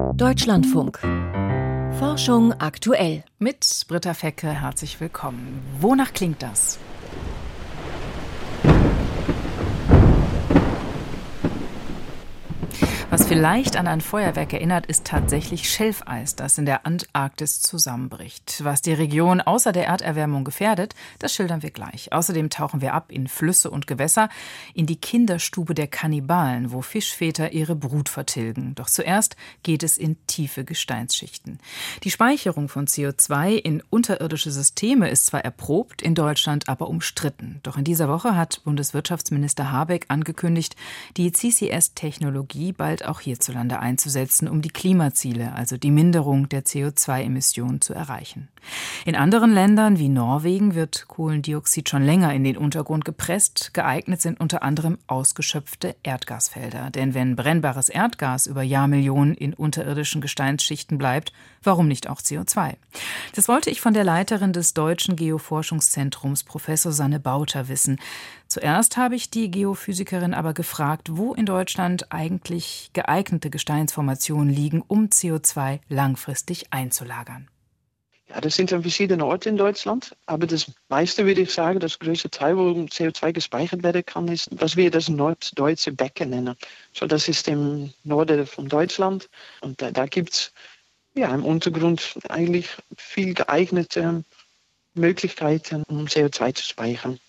Deutschlandfunk. Forschung aktuell. Mit Britta Fecke herzlich willkommen. Wonach klingt das? Vielleicht an ein Feuerwerk erinnert, ist tatsächlich Schelfeis, das in der Antarktis zusammenbricht. Was die Region außer der Erderwärmung gefährdet, das schildern wir gleich. Außerdem tauchen wir ab in Flüsse und Gewässer, in die Kinderstube der Kannibalen, wo Fischväter ihre Brut vertilgen. Doch zuerst geht es in tiefe Gesteinsschichten. Die Speicherung von CO2 in unterirdische Systeme ist zwar erprobt, in Deutschland aber umstritten. Doch in dieser Woche hat Bundeswirtschaftsminister Habeck angekündigt, die CCS-Technologie bald bald auch hierzulande einzusetzen, um die Klimaziele, also die Minderung der CO2-Emissionen zu erreichen. In anderen Ländern wie Norwegen wird Kohlendioxid schon länger in den Untergrund gepresst. Geeignet sind unter anderem ausgeschöpfte Erdgasfelder. Denn wenn brennbares Erdgas über Jahrmillionen in unterirdischen Gesteinsschichten bleibt, warum nicht auch CO2? Das wollte ich von der Leiterin des Deutschen Geoforschungszentrums, Professor Sanne Bauter, wissen. Zuerst habe ich die Geophysikerin aber gefragt, wo in Deutschland eigentlich geeignete Gesteinsformationen liegen, um CO2 langfristig einzulagern. Ja, das sind an verschiedene Orte in Deutschland. Aber das meiste würde ich sagen, das größte Teil, wo CO2 gespeichert werden kann, ist, was wir das norddeutsche Becken nennen. So, das ist im Norden von Deutschland. Und da, da gibt es ja, im Untergrund eigentlich viel geeignete Möglichkeiten, um CO2 zu speichern.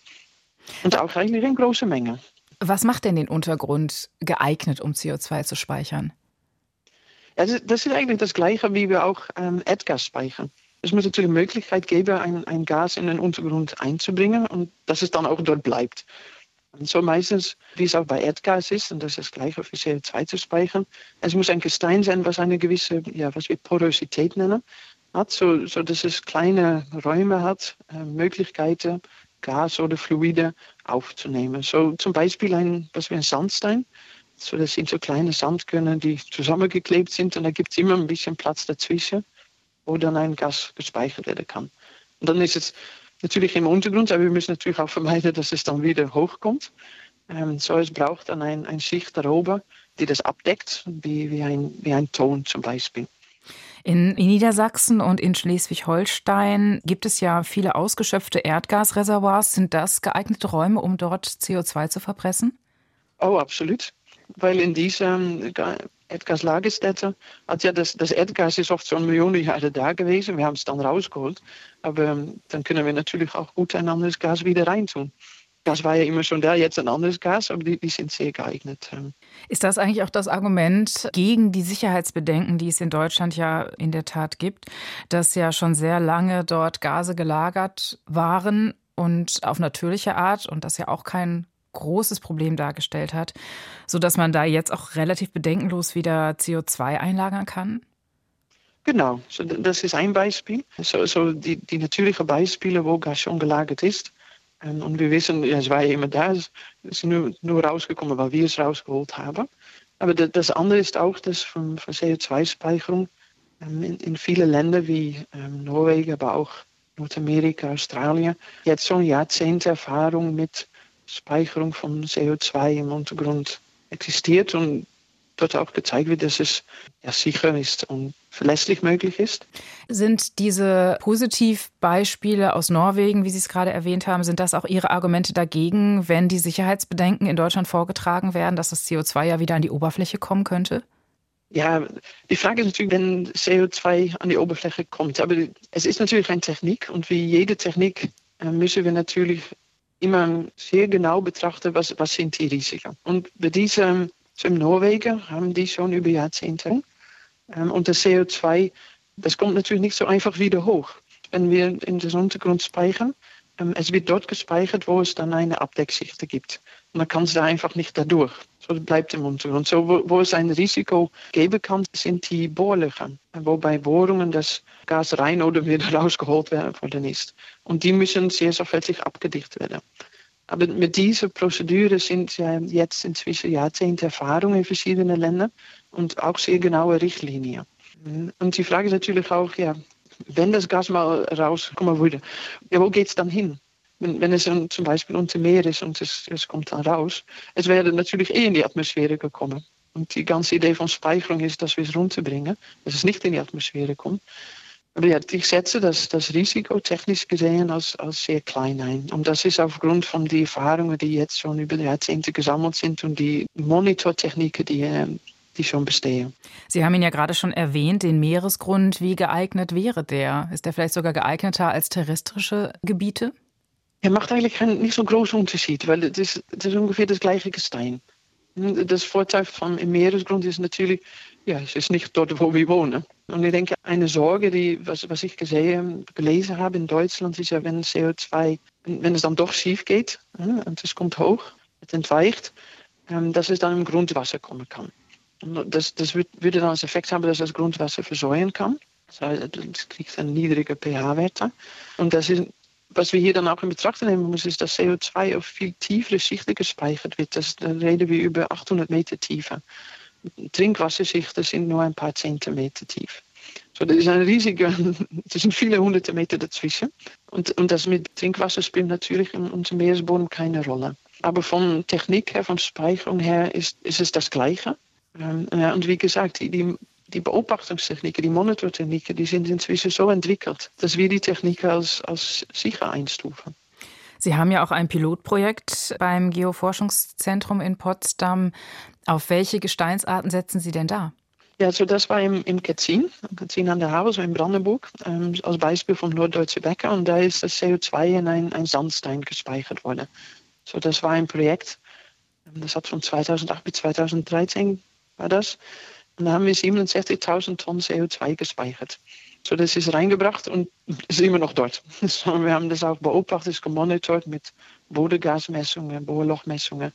Und auch eigentlich in großer Menge. Was macht denn den Untergrund geeignet, um CO2 zu speichern? Ja, das ist eigentlich das Gleiche, wie wir auch ähm, Erdgas speichern. Es muss natürlich die Möglichkeit geben, ein, ein Gas in den Untergrund einzubringen und dass es dann auch dort bleibt. Und so meistens, wie es auch bei Erdgas ist, und das ist das Gleiche für CO2 zu speichern, es muss ein Gestein sein, was eine gewisse, ja, was wir Porosität nennen, hat, so, so dass es kleine Räume hat, äh, Möglichkeiten, Gas oder Fluide aufzunehmen. So zum Beispiel ein, was wie ein Sandstein. So, das sind so kleine Sandkörner, die zusammengeklebt sind und da gibt es immer ein bisschen Platz dazwischen, wo dann ein Gas gespeichert werden kann. Und dann ist es natürlich im Untergrund, aber wir müssen natürlich auch vermeiden, dass es dann wieder hochkommt. Ähm, so es braucht dann ein, ein Schicht darüber, die das abdeckt, wie, wie, ein, wie ein Ton zum Beispiel. In Niedersachsen und in Schleswig-Holstein gibt es ja viele ausgeschöpfte Erdgasreservoirs. Sind das geeignete Räume, um dort CO2 zu verpressen? Oh, absolut. Weil in diesen Erdgaslagerstätte hat ja das, das Erdgas ist oft schon Millionen Jahre da gewesen. Wir haben es dann rausgeholt. Aber ähm, dann können wir natürlich auch gut ein anderes Gas wieder reintun. Das war ja immer schon da, jetzt ein anderes Gas, aber die, die, sind sehr geeignet. Ist das eigentlich auch das Argument gegen die Sicherheitsbedenken, die es in Deutschland ja in der Tat gibt, dass ja schon sehr lange dort Gase gelagert waren und auf natürliche Art und das ja auch kein großes Problem dargestellt hat, sodass man da jetzt auch relativ bedenkenlos wieder CO2 einlagern kann? Genau, das ist ein Beispiel. So, so die, die natürlichen Beispiele, wo Gas schon gelagert ist. Ähm, und wir wissen, ja, es war ja immer da, es ist nur, nur rausgekommen, weil wir es rausgeholt haben. Aber das andere ist auch das von, von CO2-Speicherung ähm, in, in viele Länder wie ähm, Norwegen, auch Nordamerika, Australien, jetzt schon Jahrzehnte Erfahrung mit Speicherung von CO2 im Untergrund existiert dort auch gezeigt wird, dass es ja, sicher ist und verlässlich möglich ist. Sind diese Positivbeispiele aus Norwegen, wie Sie es gerade erwähnt haben, sind das auch Ihre Argumente dagegen, wenn die Sicherheitsbedenken in Deutschland vorgetragen werden, dass das CO2 ja wieder an die Oberfläche kommen könnte? Ja, die Frage ist natürlich, wenn CO2 an die Oberfläche kommt. Aber es ist natürlich eine Technik und wie jede Technik äh, müssen wir natürlich immer sehr genau betrachten, was, was sind die Risiken. Und bei diesem, in Norwegen haben die schon über Jahrzehnte ähm, und das CO2, das kommt natürlich nicht so einfach wieder hoch. Wenn wir in den Untergrund speichern, ähm, es wird dort gespeichert, wo es dann eine Abdeckschicht gibt. Und dann kann es da einfach nicht dadurch. So bleibt im Untergrund. So, wo, wo, es ein Risiko geben kann, sind die Bohrlöcher, wo bei Bohrungen das Gas rein oder wieder rausgeholt worden ist. Und die müssen sehr sorgfältig abgedicht werden. Aber mit dieser Prozedur sind ja jetzt inzwischen Jahrzehnte in verschiedenen Ländern und auch sehr genaue Richtlinien. Und die Frage ist natürlich auch, ja, wenn das Gas mal rauskommen würde, ja, wo geht es dann hin? Wenn, wenn es zum Beispiel unter Meer ist und es, es kommt dann raus, es wäre natürlich eh in die Atmosphäre gekommen. Und die ganze Idee von Speicherung ist, dass wir es runterbringen, dass es nicht in die Atmosphäre kommt. Ich setze das, das Risiko technisch gesehen als, als sehr klein ein. Und das ist aufgrund von den Erfahrungen, die jetzt schon über die Jahrzehnte gesammelt sind und die Monitortechniken, die, ähm, die schon bestehen. Sie haben ihn ja gerade schon erwähnt, den Meeresgrund. Wie geeignet wäre der? Ist der vielleicht sogar geeigneter als terrestrische Gebiete? Er macht eigentlich nicht so einen großen Unterschied, weil es ist, es ist ungefähr das gleiche Gestein. Das Vorteil vom Meeresgrund ist natürlich, ja, es ist nicht dort, wo wir wohnen. Und ich denke, eine Sorge, die, was, was ich gesehen, gelesen habe in Deutschland, ist ja, wenn CO2, wenn es dann doch schief geht und es kommt hoch, es entweicht, ähm, dass es dann im Grundwasser kommen kann. Und das, das würde dann als Effekt haben, dass das Grundwasser versäuern kann. Das kriegt einen niedrigen pH-Wert. Und das ist was wir hier dann auch in Betracht nehmen müssen, ist, dass CO2 auf viel tiefere Schichten gespeichert wird. Das, da reden wir über 800 Meter Tiefe. Trinkwasserschichten sind nur ein paar Zentimeter tief. So, das ist ein riesiger, das sind viele hunderte Meter dazwischen. Und, und das mit Trinkwasser spielt natürlich in unserem Meeresboden keine Rolle. Aber von Technik her, von Speicherung her, ist, ist es das Gleiche. Ähm, und wie gesagt, die die Beobachtungstechniken, die Monitortechniken, die sind inzwischen so entwickelt, dass wir die Techniken als, als sicher einstufen. Sie haben ja auch ein Pilotprojekt beim Geoforschungszentrum in Potsdam. Auf welche Gesteinsarten setzen Sie denn da? Ja, also das war im, im Ketzin, Ketzin an der Havel, so in Brandenburg, ähm, als Beispiel vom Norddeutsche Becker. Und da ist das CO2 in ein, ein Sandstein gespeichert worden. So, das war ein Projekt, ähm, das hat von 2008 bis 2013 war das. Und da haben wir 67.000 Tonnen CO2 gespeichert. So, das ist reingebracht und ist immer noch dort. So, wir haben das auch beobachtet, gemonitort mit Bodengasmessungen, Bohrlochmessungen.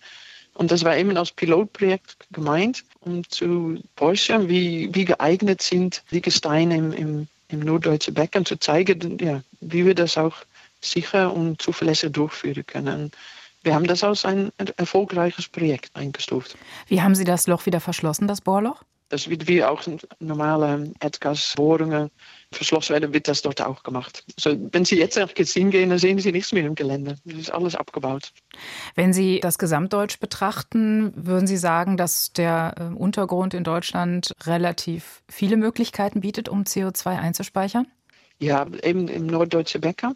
Und das war eben als Pilotprojekt gemeint, um zu forschen, wie, wie geeignet sind die Gesteine im, im, im Norddeutschen Becken, zu zeigen, ja, wie wir das auch sicher und zuverlässig durchführen können. Wir haben das als ein erfolgreiches Projekt eingestuft. Wie haben Sie das Loch wieder verschlossen, das Bohrloch? Das wird wie auch normale Erdgasbohrungen verschlossen werden, wird das dort auch gemacht. Also wenn Sie jetzt nach Ketzin gehen, dann sehen Sie nichts mehr im Gelände. Das ist alles abgebaut. Wenn Sie das Gesamtdeutsch betrachten, würden Sie sagen, dass der äh, Untergrund in Deutschland relativ viele Möglichkeiten bietet, um CO2 einzuspeichern? Ja, eben im norddeutschen Becker.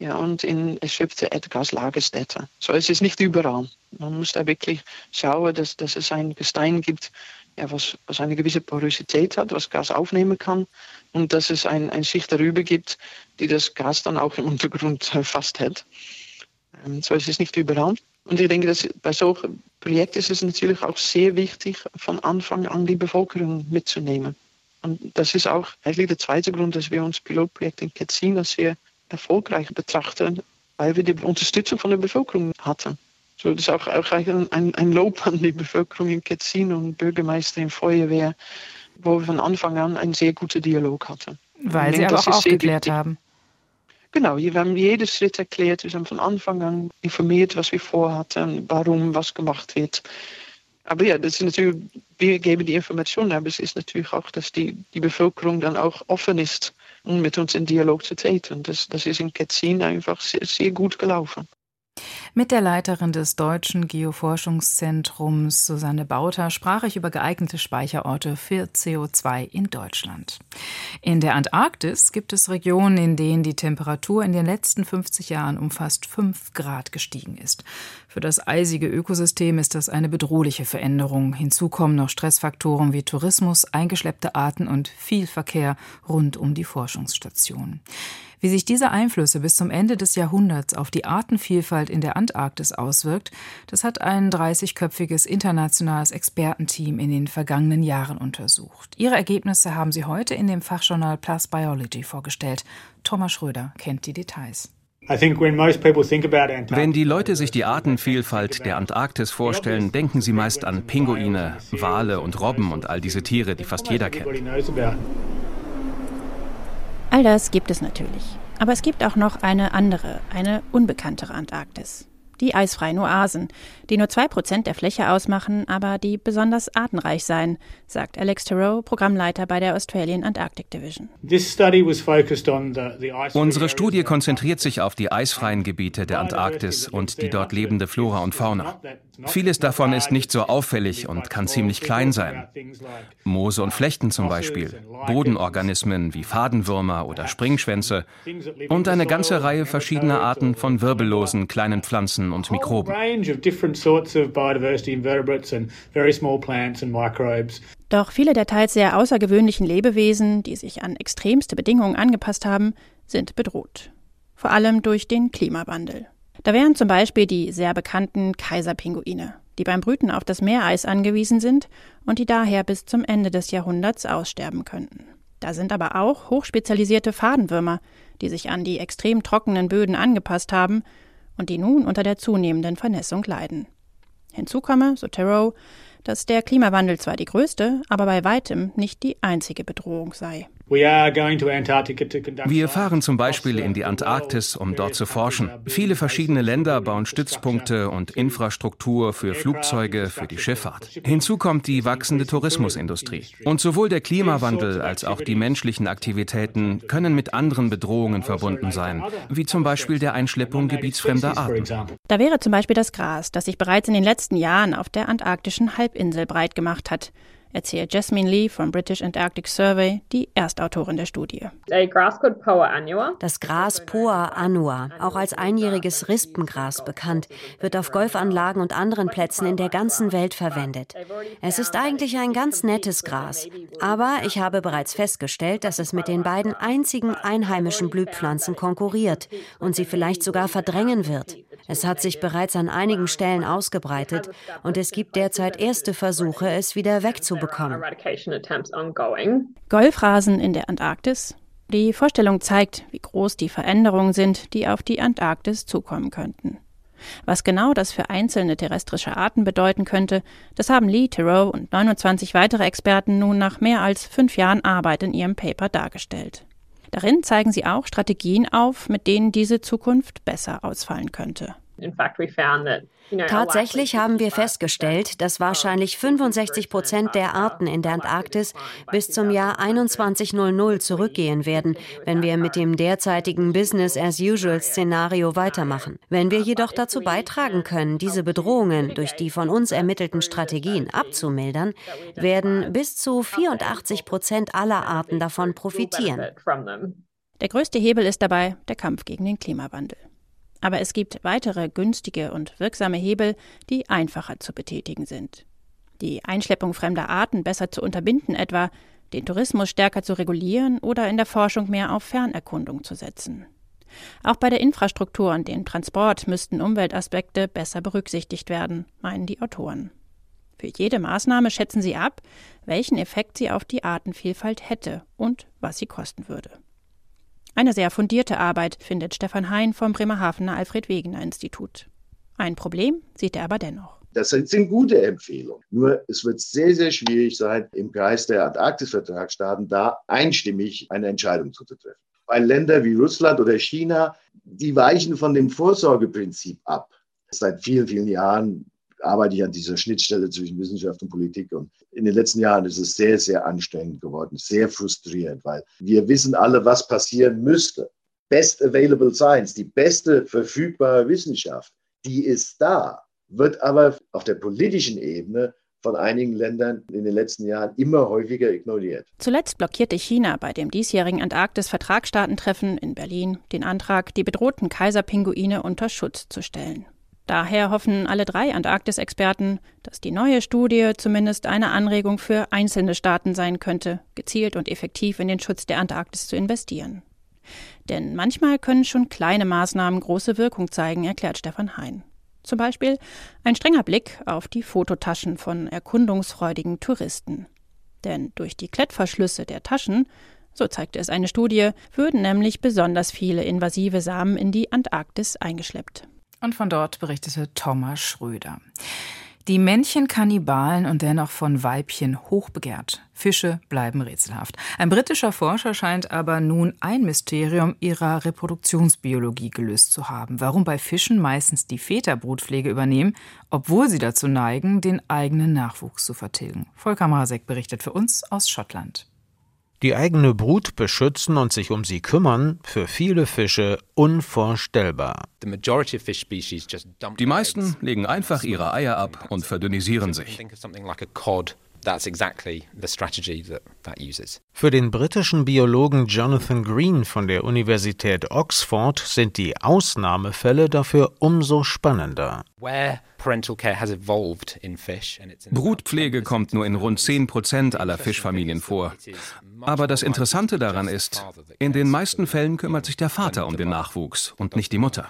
Ja, und in erschöpfte Erdgaslagerstätte. So, es ist nicht überall. Man muss da wirklich schauen, dass, dass es ein Gestein gibt, ja, was, was eine gewisse Porosität hat, was Gas aufnehmen kann und dass es ein, ein Schicht darüber gibt, die das Gas dann auch im Untergrund festhält. Ähm, so ist es nicht überall. Und ich denke, dass bei solchen Projekten ist es natürlich auch sehr wichtig, von Anfang an die Bevölkerung mitzunehmen. Und das ist auch eigentlich der zweite Grund, dass wir uns Pilotprojekt in Ketzin als sehr erfolgreich betrachten, weil wir die Unterstützung von der Bevölkerung hatten. So, das ist auch, auch ein, ein Lob an die Bevölkerung in Ketzin und Bürgermeister in Feuerwehr, wo wir von Anfang an einen sehr guten Dialog hatten. Weil Sie aber auch aufgeklärt haben. Genau, wir haben jeden Schritt erklärt. Wir haben von Anfang an informiert, was wir vorhatten, warum was gemacht wird. Aber ja, das ist natürlich, wir geben die Informationen, aber es ist natürlich auch, dass die, die Bevölkerung dann auch offen ist, um mit uns in Dialog zu treten. Das, das ist in Ketzin einfach sehr, sehr gut gelaufen. Mit der Leiterin des Deutschen Geoforschungszentrums Susanne Bauter sprach ich über geeignete Speicherorte für CO2 in Deutschland. In der Antarktis gibt es Regionen, in denen die Temperatur in den letzten 50 Jahren um fast 5 Grad gestiegen ist. Für das eisige Ökosystem ist das eine bedrohliche Veränderung. Hinzu kommen noch Stressfaktoren wie Tourismus, eingeschleppte Arten und viel Verkehr rund um die Forschungsstation. Wie sich diese Einflüsse bis zum Ende des Jahrhunderts auf die Artenvielfalt in der Antarktis auswirkt, das hat ein 30-köpfiges internationales Expertenteam in den vergangenen Jahren untersucht. Ihre Ergebnisse haben sie heute in dem Fachjournal Plus Biology vorgestellt. Thomas Schröder kennt die Details. Wenn die Leute sich die Artenvielfalt der Antarktis vorstellen, denken sie meist an Pinguine, Wale und Robben und all diese Tiere, die fast jeder kennt. All das gibt es natürlich. Aber es gibt auch noch eine andere, eine unbekanntere Antarktis. die eisfreien Oasen, die nur zwei Prozent der Fläche ausmachen, aber die besonders artenreich seien, sagt Alex Theroux, Programmleiter bei der Australian Antarctic Division. Unsere Studie konzentriert sich auf die eisfreien Gebiete der Antarktis und die dort lebende Flora und Fauna. Vieles davon ist nicht so auffällig und kann ziemlich klein sein. Moose und Flechten zum Beispiel, Bodenorganismen wie Fadenwürmer oder Springschwänze und eine ganze Reihe verschiedener Arten von wirbellosen kleinen Pflanzen und Mikroben. Doch viele der teils sehr außergewöhnlichen Lebewesen, die sich an extremste Bedingungen angepasst haben, sind bedroht. Vor allem durch den Klimawandel. Da wären zum Beispiel die sehr bekannten Kaiserpinguine, die beim Brüten auf das Meereis angewiesen sind und die daher bis zum Ende des Jahrhunderts aussterben könnten. Da sind aber auch hochspezialisierte Fadenwürmer, die sich an die extrem trockenen Böden angepasst haben und die nun unter der zunehmenden Vernässung leiden. Hinzu komme, so Theroux, dass der Klimawandel zwar die größte, aber bei weitem nicht die einzige Bedrohung sei. Wir fahren zum Beispiel in die Antarktis, um dort zu forschen. Viele verschiedene Länder bauen Stützpunkte und Infrastruktur für Flugzeuge, für die Schifffahrt. Hinzu kommt die wachsende Tourismusindustrie. Und sowohl der Klimawandel als auch die menschlichen Aktivitäten können mit anderen Bedrohungen verbunden sein, wie zum Beispiel der Einschleppung gebietsfremder Arten. Da wäre zum Beispiel das Gras, das sich bereits in den letzten Jahren auf der antarktischen Halbinsel breit gemacht hat erzählt Jasmine Lee vom British Antarctic Survey, die Erstautorin der Studie. Das Gras Poa annua, auch als einjähriges Rispengras bekannt, wird auf Golfanlagen und anderen Plätzen in der ganzen Welt verwendet. Es ist eigentlich ein ganz nettes Gras, aber ich habe bereits festgestellt, dass es mit den beiden einzigen einheimischen Blühpflanzen konkurriert und sie vielleicht sogar verdrängen wird. Es hat sich bereits an einigen Stellen ausgebreitet und es gibt derzeit erste Versuche, es wieder wegzubekommen. Golfrasen in der Antarktis. Die Vorstellung zeigt, wie groß die Veränderungen sind, die auf die Antarktis zukommen könnten. Was genau das für einzelne terrestrische Arten bedeuten könnte, das haben Lee Theroux und 29 weitere Experten nun nach mehr als fünf Jahren Arbeit in ihrem Paper dargestellt. Darin zeigen sie auch Strategien auf, mit denen diese Zukunft besser ausfallen könnte. Tatsächlich haben wir festgestellt, dass wahrscheinlich 65 Prozent der Arten in der Antarktis bis zum Jahr 2100 zurückgehen werden, wenn wir mit dem derzeitigen Business-as-usual-Szenario weitermachen. Wenn wir jedoch dazu beitragen können, diese Bedrohungen durch die von uns ermittelten Strategien abzumildern, werden bis zu 84 Prozent aller Arten davon profitieren. Der größte Hebel ist dabei der Kampf gegen den Klimawandel. Aber es gibt weitere günstige und wirksame Hebel, die einfacher zu betätigen sind. Die Einschleppung fremder Arten besser zu unterbinden etwa, den Tourismus stärker zu regulieren oder in der Forschung mehr auf Fernerkundung zu setzen. Auch bei der Infrastruktur und dem Transport müssten Umweltaspekte besser berücksichtigt werden, meinen die Autoren. Für jede Maßnahme schätzen sie ab, welchen Effekt sie auf die Artenvielfalt hätte und was sie kosten würde. Eine sehr fundierte Arbeit findet Stefan Hein vom Bremerhavener Alfred Wegener Institut. Ein Problem sieht er aber dennoch. Das sind gute Empfehlungen. Nur es wird sehr, sehr schwierig sein, im Kreis der Antarktis-Vertragsstaaten da einstimmig eine Entscheidung zu treffen. Weil Länder wie Russland oder China, die weichen von dem Vorsorgeprinzip ab. Seit vielen, vielen Jahren arbeite ich an dieser Schnittstelle zwischen Wissenschaft und Politik. Und in den letzten Jahren ist es sehr, sehr anstrengend geworden, sehr frustrierend, weil wir wissen alle, was passieren müsste. Best Available Science, die beste verfügbare Wissenschaft, die ist da, wird aber auf der politischen Ebene von einigen Ländern in den letzten Jahren immer häufiger ignoriert. Zuletzt blockierte China bei dem diesjährigen Antarktis-Vertragsstaatentreffen in Berlin den Antrag, die bedrohten Kaiserpinguine unter Schutz zu stellen. Daher hoffen alle drei Antarktis-Experten, dass die neue Studie zumindest eine Anregung für einzelne Staaten sein könnte, gezielt und effektiv in den Schutz der Antarktis zu investieren. Denn manchmal können schon kleine Maßnahmen große Wirkung zeigen, erklärt Stefan Hein. Zum Beispiel ein strenger Blick auf die Fototaschen von erkundungsfreudigen Touristen. Denn durch die Klettverschlüsse der Taschen, so zeigte es eine Studie, würden nämlich besonders viele invasive Samen in die Antarktis eingeschleppt. Und von dort berichtete Thomas Schröder. Die Männchen Kannibalen und dennoch von Weibchen hochbegehrt. Fische bleiben rätselhaft. Ein britischer Forscher scheint aber nun ein Mysterium ihrer Reproduktionsbiologie gelöst zu haben. Warum bei Fischen meistens die Väter Brutpflege übernehmen, obwohl sie dazu neigen, den eigenen Nachwuchs zu vertilgen. Volker Marek berichtet für uns aus Schottland die eigene Brut beschützen und sich um sie kümmern, für viele Fische unvorstellbar. Die meisten legen einfach ihre Eier ab und verdünnisieren sich. That's exactly the strategy that that uses. Für den britischen Biologen Jonathan Green von der Universität Oxford sind die Ausnahmefälle dafür umso spannender. Brutpflege kommt nur in rund 10 Prozent aller Fischfamilien vor. Aber das Interessante daran ist, in den meisten Fällen kümmert sich der Vater um den Nachwuchs und nicht die Mutter.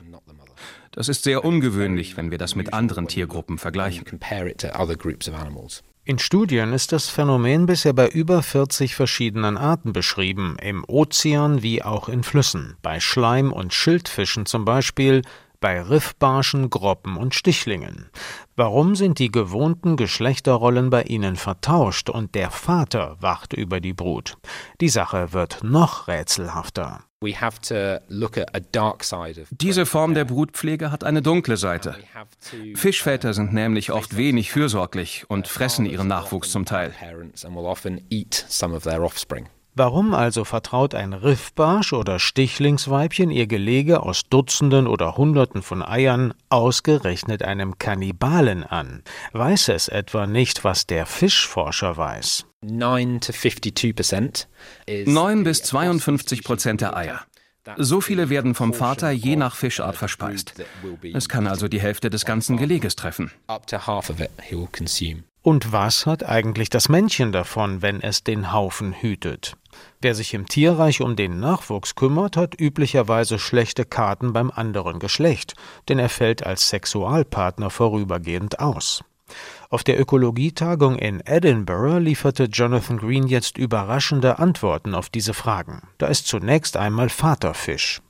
Das ist sehr ungewöhnlich, wenn wir das mit anderen Tiergruppen vergleichen. In Studien ist das Phänomen bisher bei über 40 verschiedenen Arten beschrieben, im Ozean wie auch in Flüssen, bei Schleim- und Schildfischen zum Beispiel, bei Riffbarschen, Groppen und Stichlingen. Warum sind die gewohnten Geschlechterrollen bei ihnen vertauscht und der Vater wacht über die Brut? Die Sache wird noch rätselhafter. Diese Form der Brutpflege hat eine dunkle Seite. Fischväter sind nämlich oft wenig fürsorglich und fressen ihren Nachwuchs zum Teil. Warum also vertraut ein Riffbarsch oder Stichlingsweibchen ihr Gelege aus Dutzenden oder Hunderten von Eiern ausgerechnet einem Kannibalen an? Weiß es etwa nicht, was der Fischforscher weiß? 9 bis 52 Prozent der Eier. So viele werden vom Vater je nach Fischart verspeist. Es kann also die Hälfte des ganzen Geleges treffen. Und was hat eigentlich das Männchen davon, wenn es den Haufen hütet? Wer sich im Tierreich um den Nachwuchs kümmert, hat üblicherweise schlechte Karten beim anderen Geschlecht, denn er fällt als Sexualpartner vorübergehend aus. Auf der Ökologietagung in Edinburgh lieferte Jonathan Green jetzt überraschende Antworten auf diese Fragen. Da ist zunächst einmal Vaterfisch.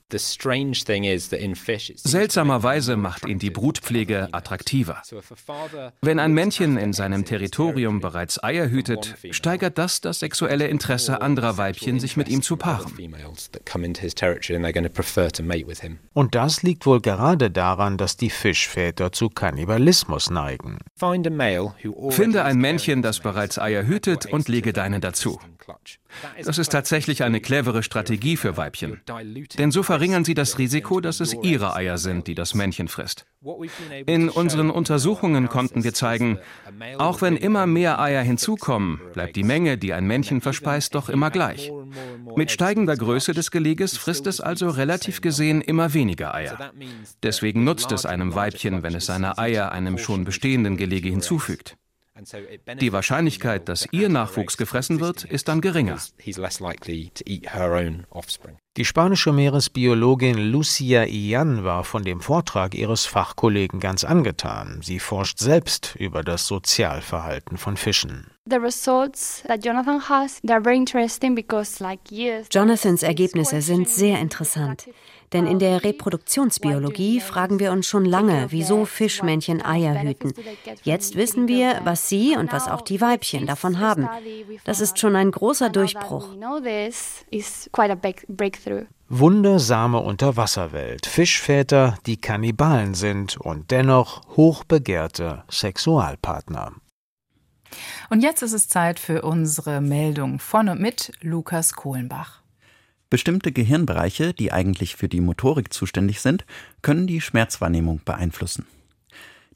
Seltsamerweise macht ihn die Brutpflege attraktiver. Wenn ein Männchen in seinem Territorium bereits Eier hütet, steigert das das sexuelle Interesse anderer Weibchen, sich mit ihm zu paaren. Und das liegt wohl gerade daran, dass die Fischväter zu Kannibalismus neigen. Finde ein Männchen, das bereits Eier hütet, und lege deine dazu. Das ist tatsächlich eine clevere Strategie für Weibchen. Denn so verringern sie das Risiko, dass es ihre Eier sind, die das Männchen frisst. In unseren Untersuchungen konnten wir zeigen, auch wenn immer mehr Eier hinzukommen, bleibt die Menge, die ein Männchen verspeist, doch immer gleich. Mit steigender Größe des Geleges frisst es also relativ gesehen immer weniger Eier. Deswegen nutzt es einem Weibchen, wenn es seine Eier einem schon bestehenden Gelege hinzufügt. Die Wahrscheinlichkeit, dass ihr Nachwuchs gefressen wird, ist dann geringer. Die spanische Meeresbiologin Lucia Ian war von dem Vortrag ihres Fachkollegen ganz angetan. Sie forscht selbst über das Sozialverhalten von Fischen. Jonathans Ergebnisse sind sehr interessant. Denn in der Reproduktionsbiologie fragen wir uns schon lange, wieso Fischmännchen Eier hüten. Jetzt wissen wir, was sie und was auch die Weibchen davon haben. Das ist schon ein großer Durchbruch. Wundersame Unterwasserwelt, Fischväter, die Kannibalen sind und dennoch hochbegehrte Sexualpartner. Und jetzt ist es Zeit für unsere Meldung von und mit Lukas Kohlenbach. Bestimmte Gehirnbereiche, die eigentlich für die Motorik zuständig sind, können die Schmerzwahrnehmung beeinflussen.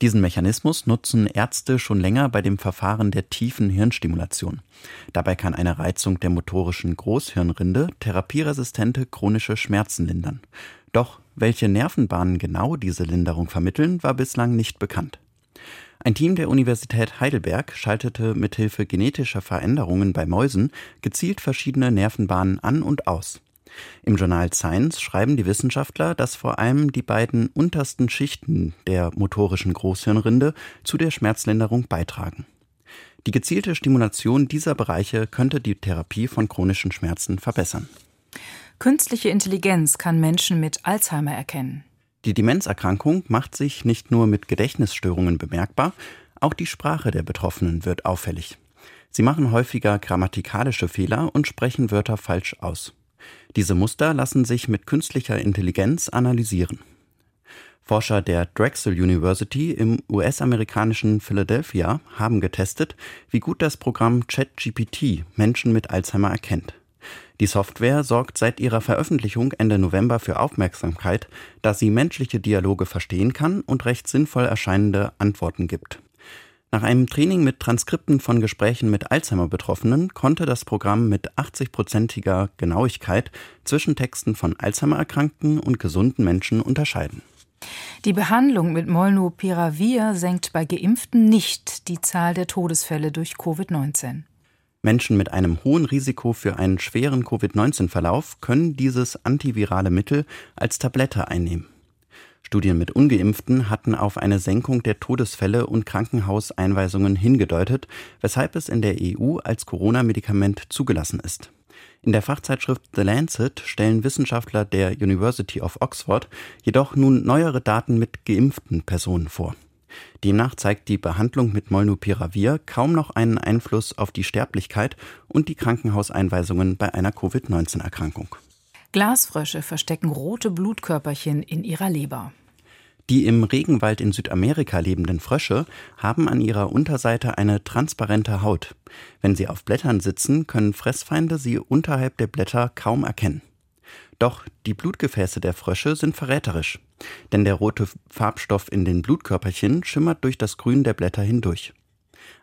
Diesen Mechanismus nutzen Ärzte schon länger bei dem Verfahren der tiefen Hirnstimulation. Dabei kann eine Reizung der motorischen Großhirnrinde therapieresistente chronische Schmerzen lindern. Doch welche Nervenbahnen genau diese Linderung vermitteln, war bislang nicht bekannt. Ein Team der Universität Heidelberg schaltete mithilfe genetischer Veränderungen bei Mäusen gezielt verschiedene Nervenbahnen an und aus. Im Journal Science schreiben die Wissenschaftler, dass vor allem die beiden untersten Schichten der motorischen Großhirnrinde zu der Schmerzlinderung beitragen. Die gezielte Stimulation dieser Bereiche könnte die Therapie von chronischen Schmerzen verbessern. Künstliche Intelligenz kann Menschen mit Alzheimer erkennen. Die Demenzerkrankung macht sich nicht nur mit Gedächtnisstörungen bemerkbar, Auch die Sprache der Betroffenen wird auffällig. Sie machen häufiger grammatikalische Fehler und sprechen Wörter falsch aus. Diese Muster lassen sich mit künstlicher Intelligenz analysieren. Forscher der Drexel University im US-amerikanischen Philadelphia haben getestet, wie gut das Programm ChatGPT Menschen mit Alzheimer erkennt. Die Software sorgt seit ihrer Veröffentlichung Ende November für Aufmerksamkeit, da sie menschliche Dialoge verstehen kann und recht sinnvoll erscheinende Antworten gibt. Nach einem Training mit Transkripten von Gesprächen mit Alzheimer-Betroffenen konnte das Programm mit 80-prozentiger Genauigkeit zwischen Texten von Alzheimer-Erkrankten und gesunden Menschen unterscheiden. Die Behandlung mit Molnupiravir senkt bei Geimpften nicht die Zahl der Todesfälle durch Covid-19. Menschen mit einem hohen Risiko für einen schweren Covid-19-Verlauf können dieses antivirale Mittel als Tablette einnehmen. Studien mit ungeimpften hatten auf eine Senkung der Todesfälle und Krankenhauseinweisungen hingedeutet, weshalb es in der EU als Corona-Medikament zugelassen ist. In der Fachzeitschrift The Lancet stellen Wissenschaftler der University of Oxford jedoch nun neuere Daten mit geimpften Personen vor. Demnach zeigt die Behandlung mit Molnupiravir kaum noch einen Einfluss auf die Sterblichkeit und die Krankenhauseinweisungen bei einer Covid-19-Erkrankung. Glasfrösche verstecken rote Blutkörperchen in ihrer Leber. Die im Regenwald in Südamerika lebenden Frösche haben an ihrer Unterseite eine transparente Haut. Wenn sie auf Blättern sitzen, können Fressfeinde sie unterhalb der Blätter kaum erkennen. Doch die Blutgefäße der Frösche sind verräterisch, denn der rote Farbstoff in den Blutkörperchen schimmert durch das Grün der Blätter hindurch.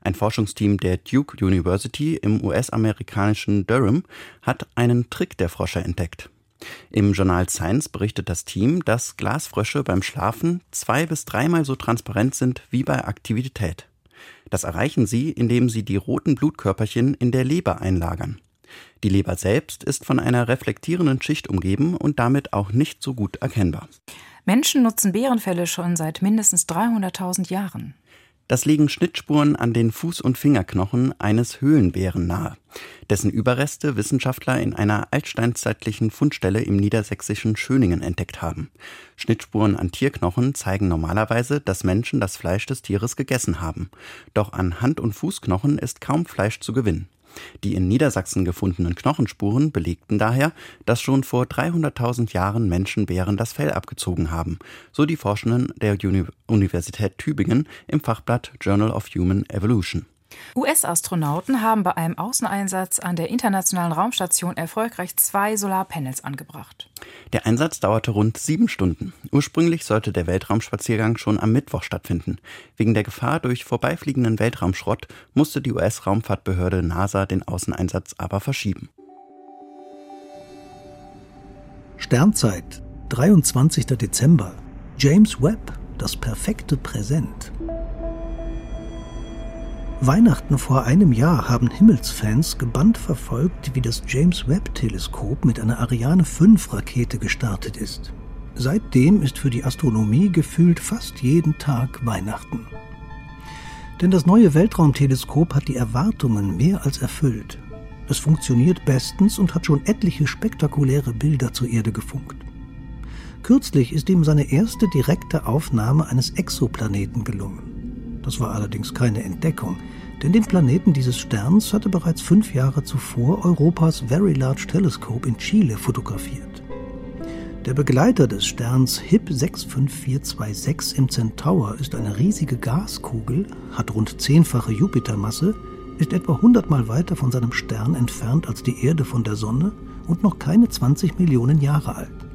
Ein Forschungsteam der Duke University im US-amerikanischen Durham hat einen Trick der Frosche entdeckt. Im Journal Science berichtet das Team, dass Glasfrösche beim Schlafen zwei bis dreimal so transparent sind wie bei Aktivität. Das erreichen sie, indem sie die roten Blutkörperchen in der Leber einlagern. Die Leber selbst ist von einer reflektierenden Schicht umgeben und damit auch nicht so gut erkennbar. Menschen nutzen Bärenfälle schon seit mindestens 300.000 Jahren. Das legen Schnittspuren an den Fuß- und Fingerknochen eines Höhlenbären nahe, dessen Überreste Wissenschaftler in einer altsteinzeitlichen Fundstelle im niedersächsischen Schöningen entdeckt haben. Schnittspuren an Tierknochen zeigen normalerweise, dass Menschen das Fleisch des Tieres gegessen haben. Doch an Hand- und Fußknochen ist kaum Fleisch zu gewinnen. Die in Niedersachsen gefundenen Knochenspuren belegten daher, dass schon vor 300.000 Jahren Menschen Bären das Fell abgezogen haben, so die Forschenden der Uni Universität Tübingen im Fachblatt Journal of Human Evolution. US-Astronauten haben bei einem Außeneinsatz an der Internationalen Raumstation erfolgreich zwei Solarpanels angebracht. Der Einsatz dauerte rund sieben Stunden. Ursprünglich sollte der Weltraumspaziergang schon am Mittwoch stattfinden. Wegen der Gefahr durch vorbeifliegenden Weltraumschrott musste die US-Raumfahrtbehörde NASA den Außeneinsatz aber verschieben. Sternzeit, 23. Dezember. James Webb, das perfekte Präsent. Weihnachten vor einem Jahr haben Himmelsfans gebannt verfolgt, wie das James Webb-Teleskop mit einer Ariane 5 Rakete gestartet ist. Seitdem ist für die Astronomie gefühlt fast jeden Tag Weihnachten. Denn das neue Weltraumteleskop hat die Erwartungen mehr als erfüllt. Es funktioniert bestens und hat schon etliche spektakuläre Bilder zur Erde gefunkt. Kürzlich ist ihm seine erste direkte Aufnahme eines Exoplaneten gelungen. Das war allerdings keine Entdeckung, denn den Planeten dieses Sterns hatte bereits fünf Jahre zuvor Europas Very Large Telescope in Chile fotografiert. Der Begleiter des Sterns HIP 65426 im Centaur ist eine riesige Gaskugel, hat rund zehnfache Jupitermasse, ist etwa 100 Mal weiter von seinem Stern entfernt als die Erde von der Sonne und noch keine 20 Millionen Jahre alt.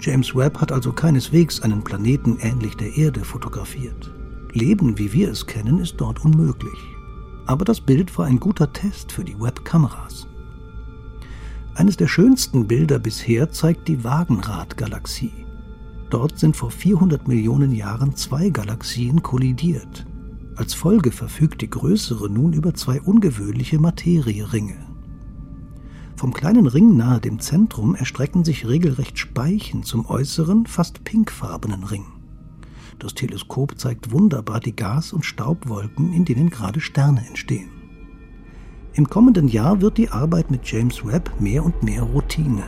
James Webb hat also keineswegs einen Planeten ähnlich der Erde fotografiert. Leben, wie wir es kennen, ist dort unmöglich. Aber das Bild war ein guter Test für die Webkameras. Eines der schönsten Bilder bisher zeigt die Wagenrad-Galaxie. Dort sind vor 400 Millionen Jahren zwei Galaxien kollidiert. Als Folge verfügt die größere nun über zwei ungewöhnliche Materieringe. Vom kleinen Ring nahe dem Zentrum erstrecken sich regelrecht Speichen zum äußeren, fast pinkfarbenen Ring. Das Teleskop zeigt wunderbar die Gas- und Staubwolken, in denen gerade Sterne entstehen. Im kommenden Jahr wird die Arbeit mit James Webb mehr und mehr Routine.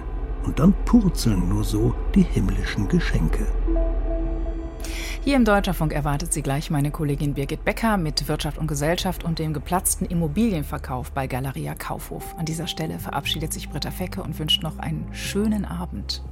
Und dann purzeln nur so die himmlischen Geschenke. Hier im Deutscherfunk erwartet Sie gleich meine Kollegin Birgit Becker mit Wirtschaft und Gesellschaft und dem geplatzten Immobilienverkauf bei Galeria Kaufhof. An dieser Stelle verabschiedet sich Britta Fecke und wünscht noch einen schönen Abend.